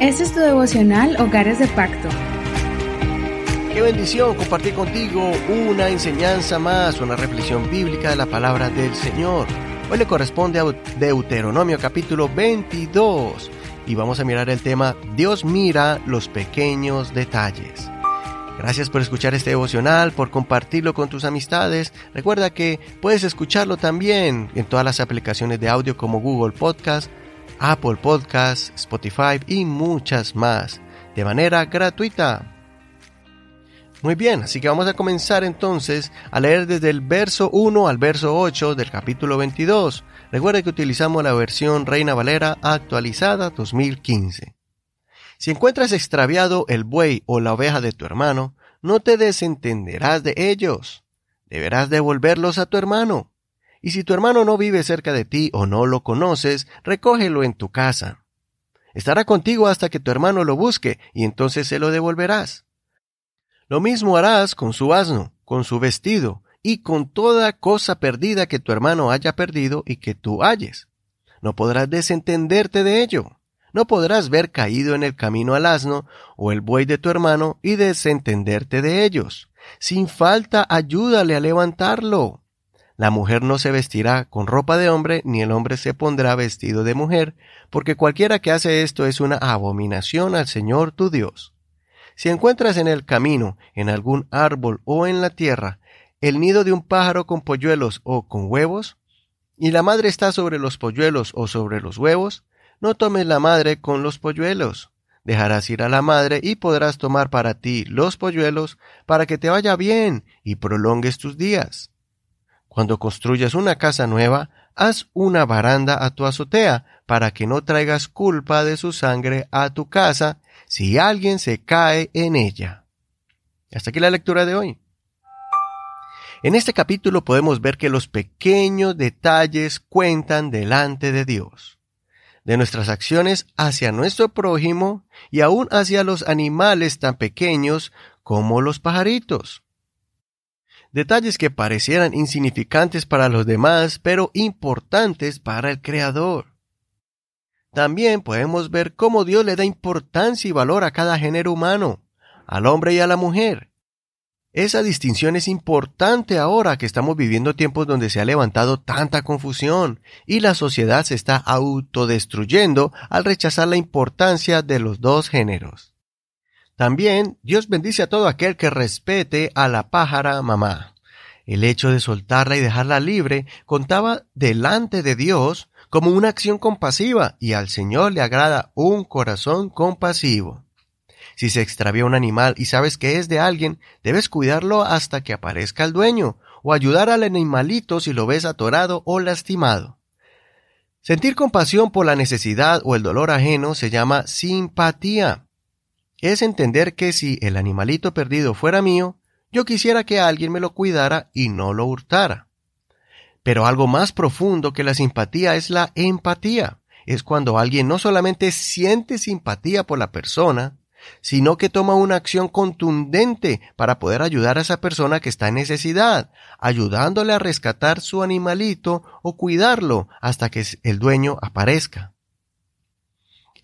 Este es tu devocional Hogares de Pacto. Qué bendición compartir contigo una enseñanza más, una reflexión bíblica de la palabra del Señor. Hoy le corresponde a Deuteronomio capítulo 22 y vamos a mirar el tema Dios mira los pequeños detalles. Gracias por escuchar este devocional, por compartirlo con tus amistades. Recuerda que puedes escucharlo también en todas las aplicaciones de audio como Google Podcast, Apple Podcast, Spotify y muchas más, de manera gratuita. Muy bien, así que vamos a comenzar entonces a leer desde el verso 1 al verso 8 del capítulo 22. Recuerda que utilizamos la versión Reina Valera actualizada 2015. Si encuentras extraviado el buey o la oveja de tu hermano, no te desentenderás de ellos. Deberás devolverlos a tu hermano. Y si tu hermano no vive cerca de ti o no lo conoces, recógelo en tu casa. Estará contigo hasta que tu hermano lo busque, y entonces se lo devolverás. Lo mismo harás con su asno, con su vestido, y con toda cosa perdida que tu hermano haya perdido y que tú halles. No podrás desentenderte de ello. No podrás ver caído en el camino al asno o el buey de tu hermano y desentenderte de ellos. Sin falta ayúdale a levantarlo. La mujer no se vestirá con ropa de hombre, ni el hombre se pondrá vestido de mujer, porque cualquiera que hace esto es una abominación al Señor tu Dios. Si encuentras en el camino, en algún árbol o en la tierra, el nido de un pájaro con polluelos o con huevos, y la madre está sobre los polluelos o sobre los huevos, no tomes la madre con los polluelos. Dejarás ir a la madre y podrás tomar para ti los polluelos para que te vaya bien y prolongues tus días. Cuando construyas una casa nueva, haz una baranda a tu azotea para que no traigas culpa de su sangre a tu casa si alguien se cae en ella. Hasta aquí la lectura de hoy. En este capítulo podemos ver que los pequeños detalles cuentan delante de Dios, de nuestras acciones hacia nuestro prójimo y aún hacia los animales tan pequeños como los pajaritos. Detalles que parecieran insignificantes para los demás, pero importantes para el Creador. También podemos ver cómo Dios le da importancia y valor a cada género humano, al hombre y a la mujer. Esa distinción es importante ahora que estamos viviendo tiempos donde se ha levantado tanta confusión y la sociedad se está autodestruyendo al rechazar la importancia de los dos géneros. También Dios bendice a todo aquel que respete a la pájara mamá. El hecho de soltarla y dejarla libre contaba delante de Dios como una acción compasiva y al Señor le agrada un corazón compasivo. Si se extravía un animal y sabes que es de alguien, debes cuidarlo hasta que aparezca el dueño, o ayudar al animalito si lo ves atorado o lastimado. Sentir compasión por la necesidad o el dolor ajeno se llama simpatía. Es entender que si el animalito perdido fuera mío, yo quisiera que alguien me lo cuidara y no lo hurtara. Pero algo más profundo que la simpatía es la empatía. Es cuando alguien no solamente siente simpatía por la persona, sino que toma una acción contundente para poder ayudar a esa persona que está en necesidad, ayudándole a rescatar su animalito o cuidarlo hasta que el dueño aparezca.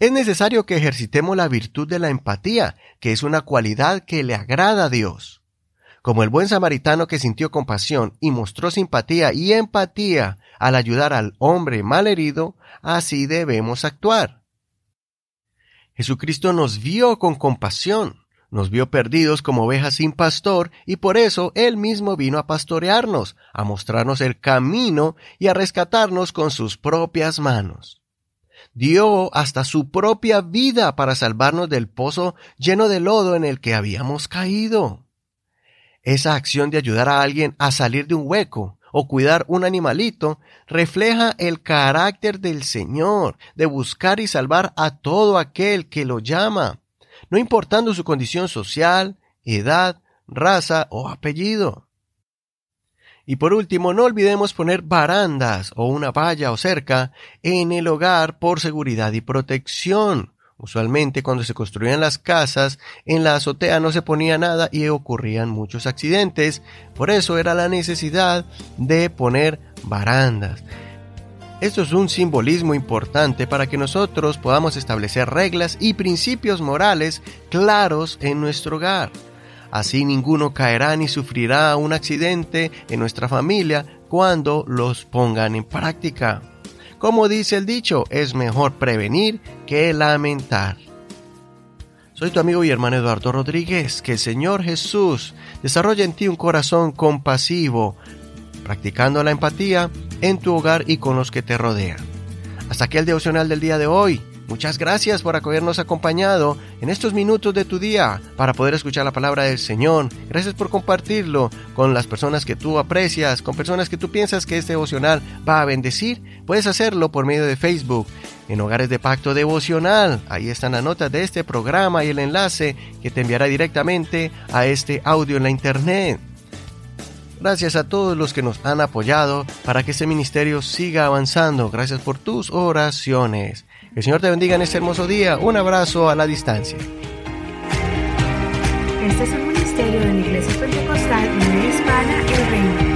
Es necesario que ejercitemos la virtud de la empatía, que es una cualidad que le agrada a Dios. Como el buen samaritano que sintió compasión y mostró simpatía y empatía al ayudar al hombre mal herido, así debemos actuar. Jesucristo nos vio con compasión, nos vio perdidos como ovejas sin pastor, y por eso Él mismo vino a pastorearnos, a mostrarnos el camino y a rescatarnos con sus propias manos. Dio hasta su propia vida para salvarnos del pozo lleno de lodo en el que habíamos caído. Esa acción de ayudar a alguien a salir de un hueco o cuidar un animalito refleja el carácter del Señor de buscar y salvar a todo aquel que lo llama, no importando su condición social, edad, raza o apellido. Y por último, no olvidemos poner barandas o una valla o cerca en el hogar por seguridad y protección. Usualmente cuando se construían las casas, en la azotea no se ponía nada y ocurrían muchos accidentes. Por eso era la necesidad de poner barandas. Esto es un simbolismo importante para que nosotros podamos establecer reglas y principios morales claros en nuestro hogar. Así ninguno caerá ni sufrirá un accidente en nuestra familia cuando los pongan en práctica. Como dice el dicho, es mejor prevenir que lamentar. Soy tu amigo y hermano Eduardo Rodríguez. Que el Señor Jesús desarrolle en ti un corazón compasivo, practicando la empatía en tu hogar y con los que te rodean. Hasta aquí el devocional del día de hoy. Muchas gracias por habernos acompañado en estos minutos de tu día para poder escuchar la palabra del Señor. Gracias por compartirlo con las personas que tú aprecias, con personas que tú piensas que este devocional va a bendecir. Puedes hacerlo por medio de Facebook en Hogares de Pacto Devocional. Ahí están las notas de este programa y el enlace que te enviará directamente a este audio en la internet. Gracias a todos los que nos han apoyado para que este ministerio siga avanzando. Gracias por tus oraciones. Que el Señor te bendiga en este hermoso día. Un abrazo a la distancia. Este es un ministerio de la Iglesia Pentecostal en Hispana